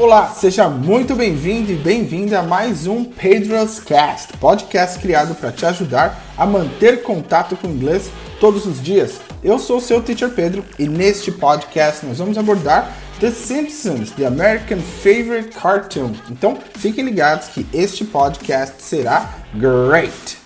Olá, seja muito bem-vindo e bem-vinda a mais um Pedro's Cast, podcast criado para te ajudar a manter contato com o inglês todos os dias. Eu sou o seu teacher Pedro e neste podcast nós vamos abordar The Simpsons, the American favorite cartoon. Então, fiquem ligados que este podcast será great.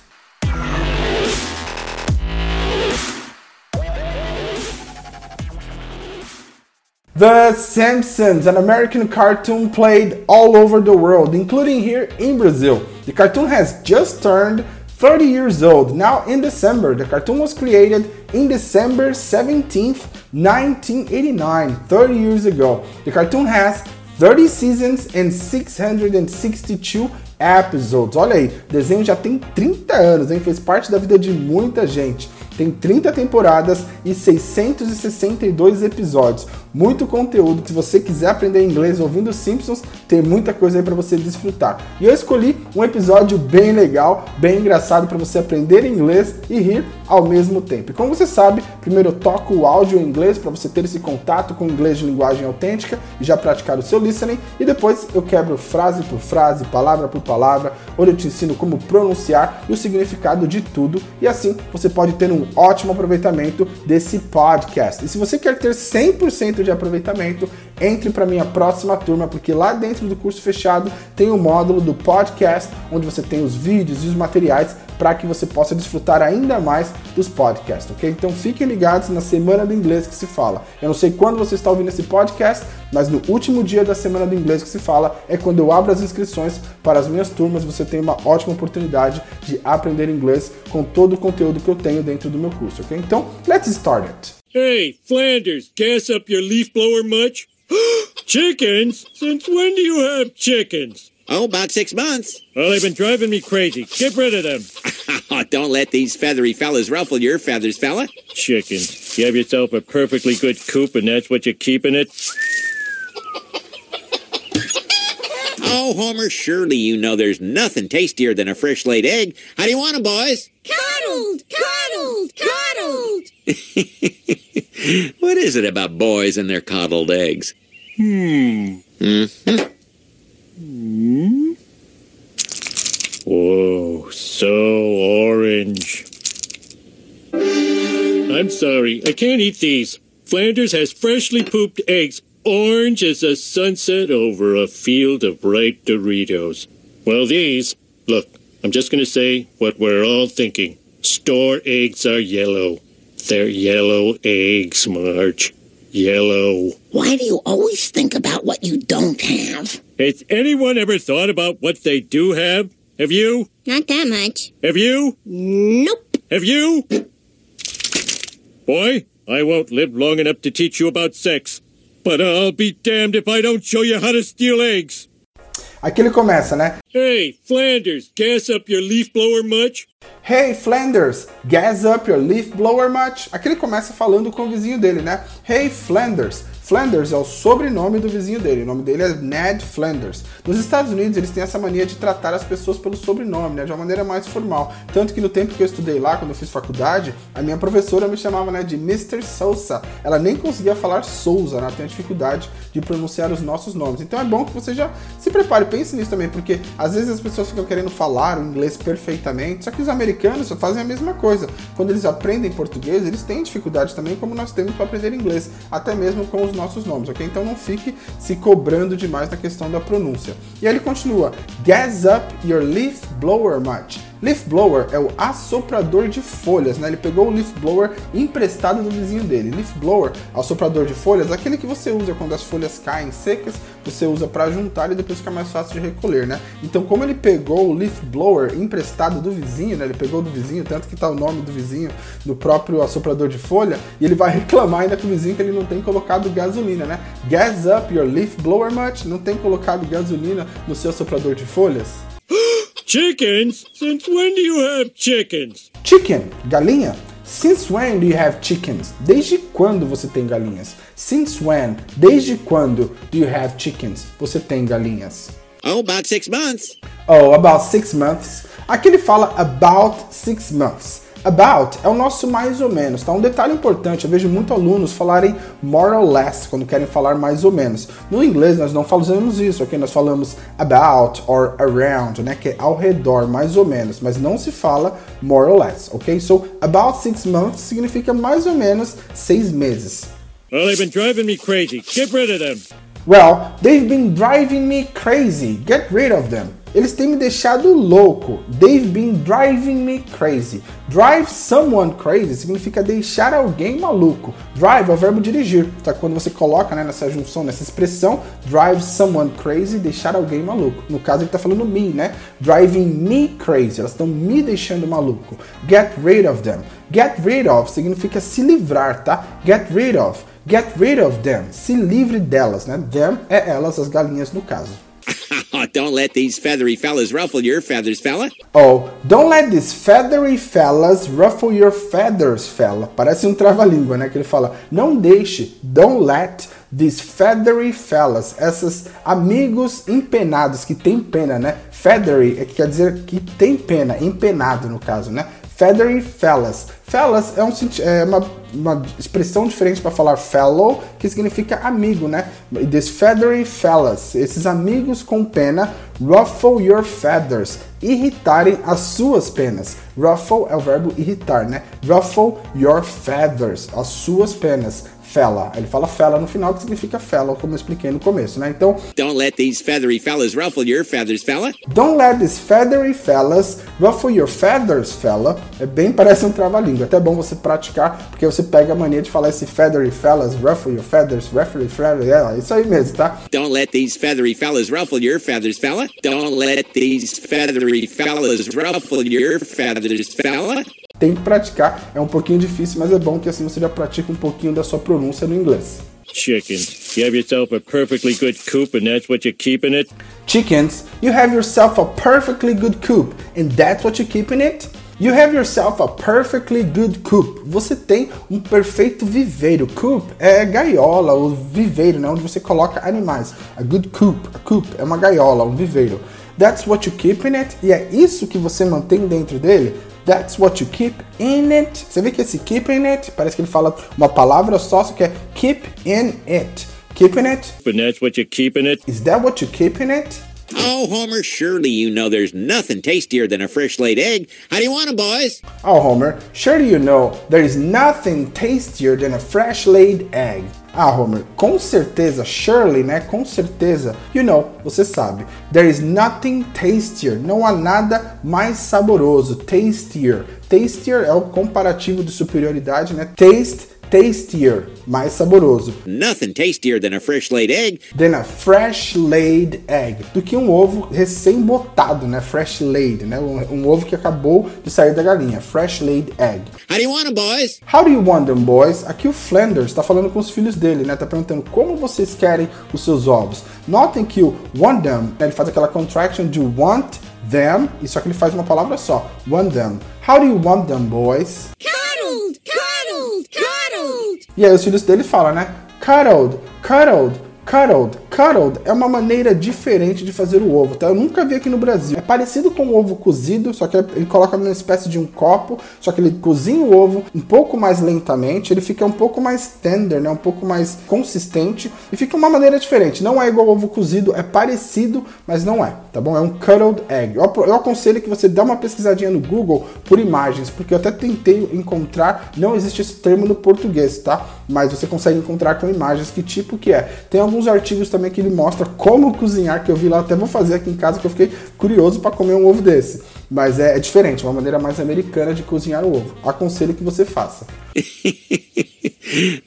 The Simpsons, an American cartoon played all over the world, including here in Brazil. The cartoon has just turned 30 years old. Now, in December, the cartoon was created in December 17th, 1989, 30 years ago. The cartoon has 30 seasons and 662 episodes. Olha aí, o desenho já tem 30 anos, hein? Fez parte da vida de muita gente. Tem 30 temporadas e 662 episódios. Muito conteúdo. Se você quiser aprender inglês ouvindo Simpsons, tem muita coisa aí para você desfrutar. E eu escolhi um episódio bem legal, bem engraçado para você aprender inglês e rir ao mesmo tempo. E como você sabe, primeiro eu toco o áudio em inglês para você ter esse contato com inglês de linguagem autêntica e já praticar o seu listening. E depois eu quebro frase por frase, palavra por palavra, onde eu te ensino como pronunciar e o significado de tudo. E assim você pode ter um ótimo aproveitamento desse podcast. E se você quer ter 100% de aproveitamento, entre para minha próxima turma, porque lá dentro do curso fechado tem o um módulo do podcast, onde você tem os vídeos e os materiais para que você possa desfrutar ainda mais dos podcasts, ok? Então fiquem ligados na semana do inglês que se fala. Eu não sei quando você está ouvindo esse podcast, mas no último dia da semana do inglês que se fala é quando eu abro as inscrições para as minhas turmas. Você tem uma ótima oportunidade de aprender inglês com todo o conteúdo que eu tenho dentro do meu curso, ok? Então, let's start it. Hey, Flanders, gas up your leaf blower much? chickens? Since when do you have chickens? Oh, about six months. Well, they've been driving me crazy. Get rid of them. Don't let these feathery fellas ruffle your feathers, fella. Chickens. You have yourself a perfectly good coop, and that's what you're keeping it? Oh, Homer, surely you know there's nothing tastier than a fresh laid egg. How do you want 'em, boys? Coddled, coddled, coddled. what is it about boys and their coddled eggs? Hmm. Mm-hmm. Hmm? Whoa, so orange. I'm sorry, I can't eat these. Flanders has freshly pooped eggs, orange as a sunset over a field of bright Doritos. Well, these, look, I'm just gonna say what we're all thinking. Store eggs are yellow. They're yellow eggs, Marge. Yellow. Why do you always think about what you don't have? Has anyone ever thought about what they do have? Have you? Not that much. Have you? Nope. Have you? Boy, I won't live long enough to teach you about sex. But I'll be damned if I don't show you how to steal eggs. Aqui ele começa, né? Hey, Flanders, gas up your leaf blower much? Hey Flanders, gas up your leaf blower much? Aqui ele começa falando com o vizinho dele, né? Hey Flanders, Flanders é o sobrenome do vizinho dele, o nome dele é Ned Flanders. Nos Estados Unidos eles têm essa mania de tratar as pessoas pelo sobrenome, né, de uma maneira mais formal. Tanto que no tempo que eu estudei lá, quando eu fiz faculdade, a minha professora me chamava né, de Mr. Sousa. Ela nem conseguia falar Souza, né, tem a dificuldade de pronunciar os nossos nomes. Então é bom que você já se prepare, pense nisso também, porque às vezes as pessoas ficam querendo falar o inglês perfeitamente, só que os americanos só fazem a mesma coisa. Quando eles aprendem português, eles têm dificuldade também, como nós temos para aprender inglês, até mesmo com os nossos nomes, ok? Então não fique se cobrando demais na questão da pronúncia. E aí ele continua: Gas up your leaf blower much. Leaf blower é o assoprador de folhas, né? Ele pegou o leaf blower emprestado do vizinho dele. Leaf blower, assoprador de folhas, aquele que você usa quando as folhas caem secas, você usa para juntar e depois fica mais fácil de recolher, né? Então, como ele pegou o leaf blower emprestado do vizinho, né? Ele pegou do vizinho, tanto que tá o nome do vizinho no próprio assoprador de folha, e ele vai reclamar ainda com o vizinho que ele não tem colocado gasolina, né? Gas up your leaf blower much? Não tem colocado gasolina no seu assoprador de folhas? Chickens? Since when do you have chickens? Chicken, galinha. Since when do you have chickens? Desde quando você tem galinhas? Since when? Desde quando do you have chickens? Você tem galinhas? Oh, about six months. Oh, about six months. Aqui ele fala about six months. About é o nosso mais ou menos, tá? Um detalhe importante, eu vejo muitos alunos falarem more or less quando querem falar mais ou menos. No inglês nós não fazemos isso, ok? Nós falamos about or around, né? Que é ao redor, mais ou menos, mas não se fala more or less, ok? So, about six months significa mais ou menos seis meses. Well, they've been driving me crazy. Get rid of them. Well, they've been driving me crazy. Get rid of them. Eles têm me deixado louco. They've been driving me crazy. Drive someone crazy significa deixar alguém maluco. Drive é o verbo dirigir. Tá? Quando você coloca né, nessa junção, nessa expressão, drive someone crazy, deixar alguém maluco. No caso, ele está falando me, né? Driving me crazy. Elas estão me deixando maluco. Get rid of them. Get rid of significa se livrar, tá? Get rid of. Get rid of them. Se livre delas, né? Them é elas, as galinhas no caso. Don't let these feathery fellas ruffle your feathers, fella. Oh, don't let these feathery fellas ruffle your feathers, fella. Parece um trava-língua, né? Que ele fala, não deixe, don't let these feathery fellas, esses amigos empenados, que tem pena, né? Feathery é que quer dizer que tem pena, empenado no caso, né? Feathery fellas. Fellas é, um, é uma, uma, expressão diferente para falar fellow, que significa amigo, né? These feathery fellas, esses amigos com pena, ruffle your feathers, irritarem as suas penas. Ruffle é o verbo irritar, né? Ruffle your feathers, as suas penas fella. Ele fala fella no final, que significa fellow, como eu expliquei no começo, né? Então, don't let these feathery fellas ruffle your feathers, fella. Don't let these feathery fellas ruffle your feathers, fella. É bem parece um trava-língua. Até bom você praticar, porque você pega a mania de falar esse feathery fellas, ruffle your feathers, ruffle feathers, é isso aí mesmo, tá? Don't let these feathery fellas ruffle your feathers, fella. Don't let these feathery fellas ruffle your feathers, fella tem que praticar. É um pouquinho difícil, mas é bom que assim você já pratica um pouquinho da sua pronúncia no inglês. Chickens. You have yourself a perfectly good coop and that's what you're keeping it? Chickens. You have yourself a perfectly good coop and that's what you're keeping it? You have yourself a perfectly good coop. Você tem um perfeito viveiro. Coop é gaiola, o viveiro, né, onde você coloca animais. A good coop, a coop é uma gaiola, um viveiro. That's what you keep in it. E é isso que você mantém dentro dele. That's what you keep in it. Você vê que esse keep in it parece que ele fala uma palavra só, só que é keep in it. Keep in it. But that's what you keep in it. Is that what you keep in it? Oh, Homer, surely you know there's nothing tastier than a fresh laid egg. How do you want want 'em, boys? Oh, Homer, surely you know there is nothing tastier than a fresh laid egg. Ah, Homer, com certeza, surely, né? Com certeza. You know, você sabe. There is nothing tastier. Não há nada mais saboroso. Tastier. Tastier é o comparativo de superioridade, né? Taste tastier, mais saboroso. Nothing tastier than a fresh laid egg. Than a fresh laid egg. Do que um ovo recém-botado, né? Fresh laid, né? Um, um, ovo que acabou de sair da galinha. Fresh laid egg. How do you want them, boys? How do you want them, boys? Aqui o Flanders está falando com os filhos dele, né? Tá perguntando como vocês querem os seus ovos. Notem que o want them, né? ele faz aquela contraction de want them, e só que ele faz uma palavra só. Want them. How do you want them, boys? E aí os filhos dele falam, né? Cuddled, cuddled, cuddled. Cuddled é uma maneira diferente de fazer o ovo, tá? Eu nunca vi aqui no Brasil. É parecido com o ovo cozido, só que ele coloca numa espécie de um copo, só que ele cozinha o ovo um pouco mais lentamente, ele fica um pouco mais tender, né? Um pouco mais consistente e fica uma maneira diferente. Não é igual ao ovo cozido, é parecido, mas não é, tá bom? É um cuddled egg. Eu, eu aconselho que você dê uma pesquisadinha no Google por imagens, porque eu até tentei encontrar, não existe esse termo no português, tá? Mas você consegue encontrar com imagens que tipo que é. Tem alguns artigos também que ele mostra como cozinhar, que eu vi lá, até vou fazer aqui em casa, que eu fiquei curioso para comer um ovo desse. Mas é, é diferente, uma maneira mais americana de cozinhar o ovo. Aconselho que você faça.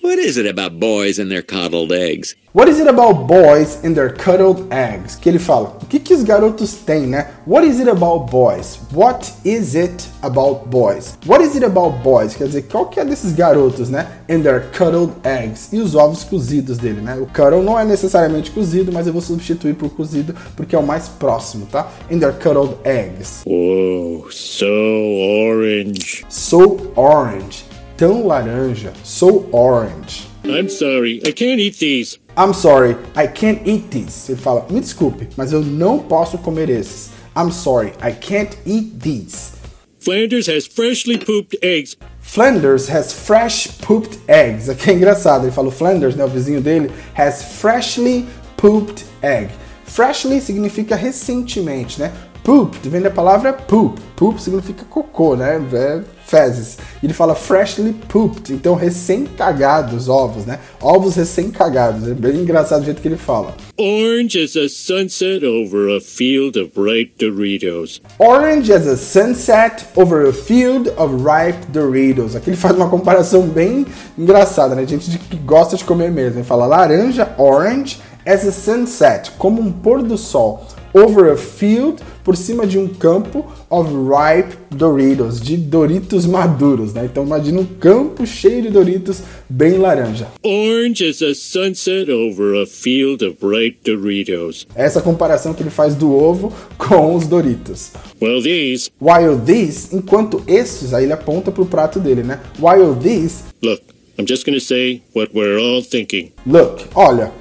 What is it about boys and their coddled eggs? What is it about boys and their cuddled eggs? Que ele fala, o que, que os garotos têm, né? What is it about boys? What is it about boys? What is it about boys? Quer dizer, qual que é desses garotos, né? And their cuddled eggs. E os ovos cozidos dele, né? O cuddle não é necessariamente cozido, mas eu vou substituir por cozido porque é o mais próximo, tá? And their cuddled eggs. Oh, so orange. So orange. Tão laranja. So orange. I'm sorry, I can't eat these. I'm sorry, I can't eat these. Ele fala, me desculpe, mas eu não posso comer esses. I'm sorry, I can't eat these. Flanders has freshly pooped eggs Flanders has fresh pooped eggs. Aqui é engraçado, ele falou Flanders, né, o vizinho dele, has freshly pooped egg. Freshly significa recentemente, né? Pooped vem da palavra poop. Poop significa cocô, né? É fezes. Ele fala freshly pooped, então recém-cagados ovos, né? Ovos recém-cagados. É bem engraçado o jeito que ele fala. Orange as a sunset over a field of bright Doritos. Orange as a sunset over a field of ripe Doritos. Aqui ele faz uma comparação bem engraçada, né? Gente que gosta de comer mesmo. Ele fala laranja, orange, as a sunset, como um pôr do sol over a field, por cima de um campo of ripe Doritos, de Doritos maduros, né? Então imagina um campo cheio de Doritos bem laranja. Orange as a sunset over a field of bright Doritos. Essa comparação que ele faz do ovo com os Doritos. Well, these, While these, enquanto estes, aí ele aponta pro prato dele, né? While these, look, I'm just gonna say what we're all thinking. look, olha,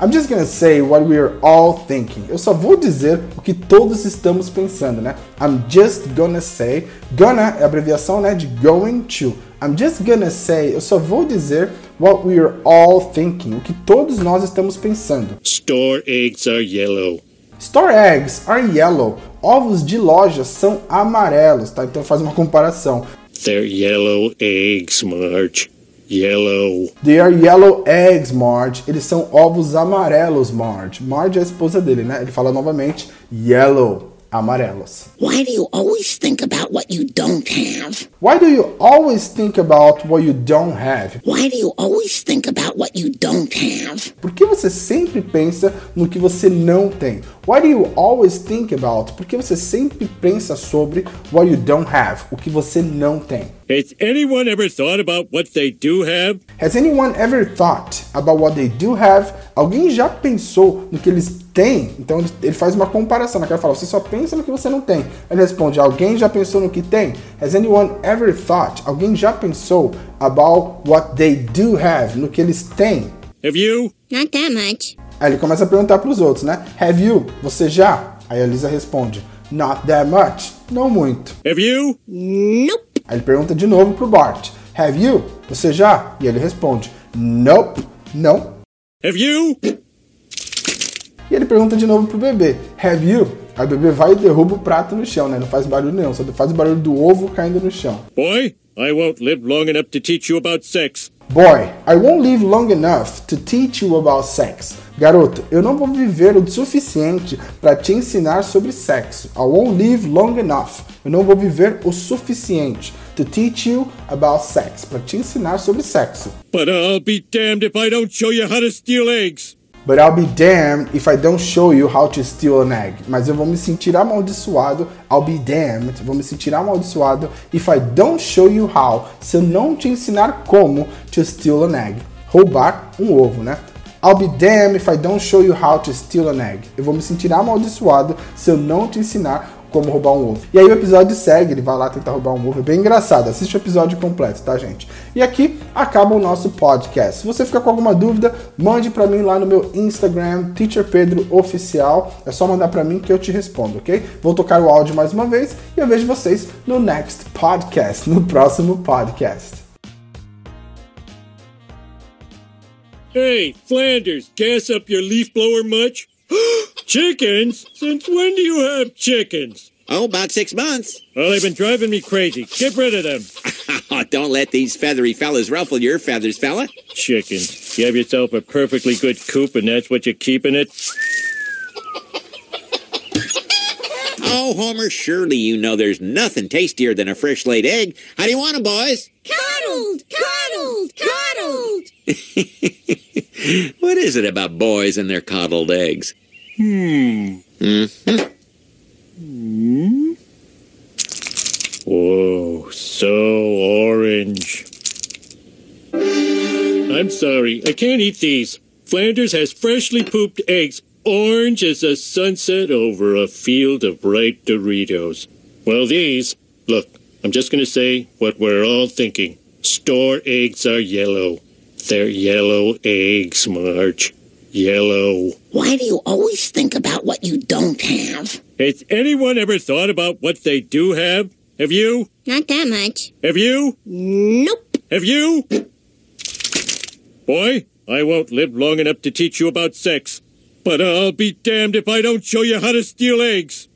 I'm just gonna say what we're all thinking. Eu só vou dizer o que todos estamos pensando, né? I'm just gonna say. Gonna é a abreviação, né, de going to. I'm just gonna say. Eu só vou dizer what we're all thinking, o que todos nós estamos pensando. Store eggs are yellow. Store eggs are yellow. Ovos de loja são amarelos, tá? Então faz uma comparação. They're yellow eggs, Marge. Yellow. They are yellow eggs, Marge. Eles são ovos amarelos, Marge. Marge é a esposa dele, né? Ele fala novamente yellow, amarelos. Why do you always think about what you don't have? Why do you always think about what you don't have? Why do you always think about what you don't have? Por que você sempre pensa no que você não tem? Why do you always think about? Por que você sempre pensa sobre what you don't have? O que você não tem? Has anyone ever thought about what they do have? Has anyone ever thought about what they do have? Alguém já pensou no que eles têm? Então ele- ele faz uma comparação. Naquela fala, você só pensa no que você não tem. Ele responde, alguém já pensou no que tem? Has anyone ever thought? Alguém já pensou about what they do have? No que eles têm? Have you? Not that much. Aí ele começa a perguntar para os outros, né? Have you? Você já? Aí a Lisa responde, not that much. Não muito. Have you? Nope. Aí ele pergunta de novo pro Bart, have you? Você já? E ele responde, nope. Não. Have you? E ele pergunta de novo pro bebê, have you? Aí o bebê vai e derruba o prato no chão, né? Não faz barulho nenhum, só faz o barulho do ovo caindo no chão. Boy, I won't live long enough to teach you about sex. Boy, I won't live long enough to teach you about sex. Garoto, eu não vou viver o suficiente para te ensinar sobre sexo. I won't live long enough. Eu não vou viver o suficiente to teach you about sex, para te ensinar sobre sexo. But I'll be damned if I don't show you how to steal eggs. But I'll be damned if I don't show you how to steal an egg. Mas eu vou me sentir amaldiçoado. I'll be damned. Vou me sentir amaldiçoado if I don't show you how. Se eu não te ensinar como to steal an egg. Roubar um ovo, né? I'll be damned if I don't show you how to steal an egg. Eu vou me sentir amaldiçoado se eu não te ensinar como roubar um ovo. E aí o episódio segue, ele vai lá tentar roubar um ovo. É bem engraçado. Assiste o episódio completo, tá, gente? E aqui acaba o nosso podcast. Se você ficar com alguma dúvida, mande para mim lá no meu Instagram, Teacher Pedro Oficial. É só mandar para mim que eu te respondo, ok? Vou tocar o áudio mais uma vez e eu vejo vocês no next podcast, no próximo podcast. Hey, Flanders, gas up your leaf blower much? chickens? Since when do you have chickens? Oh, about six months. Well, they've been driving me crazy. Get rid of them. Oh, don't let these feathery fellas ruffle your feathers, fella. Chickens. You have yourself a perfectly good coop, and that's what you're keeping it? Oh, Homer, surely you know there's nothing tastier than a fresh laid egg. How do you want 'em, boys? Coddled! Coddled! Coddled! What is it about boys and their coddled eggs? Whoa, so orange. I'm sorry, I can't eat these. Flanders has freshly pooped eggs, orange as a sunset over a field of bright Doritos. Well, these, look, I'm just gonna say what we're all thinking. Store eggs are yellow. They're yellow eggs, Marge. Yellow. Why do you always think about what you don't have? Has anyone ever thought about what they do have? Have you? Not that much. Have you? Nope. Have you? Boy, I won't live long enough to teach you about sex. But I'll be damned if I don't show you how to steal eggs.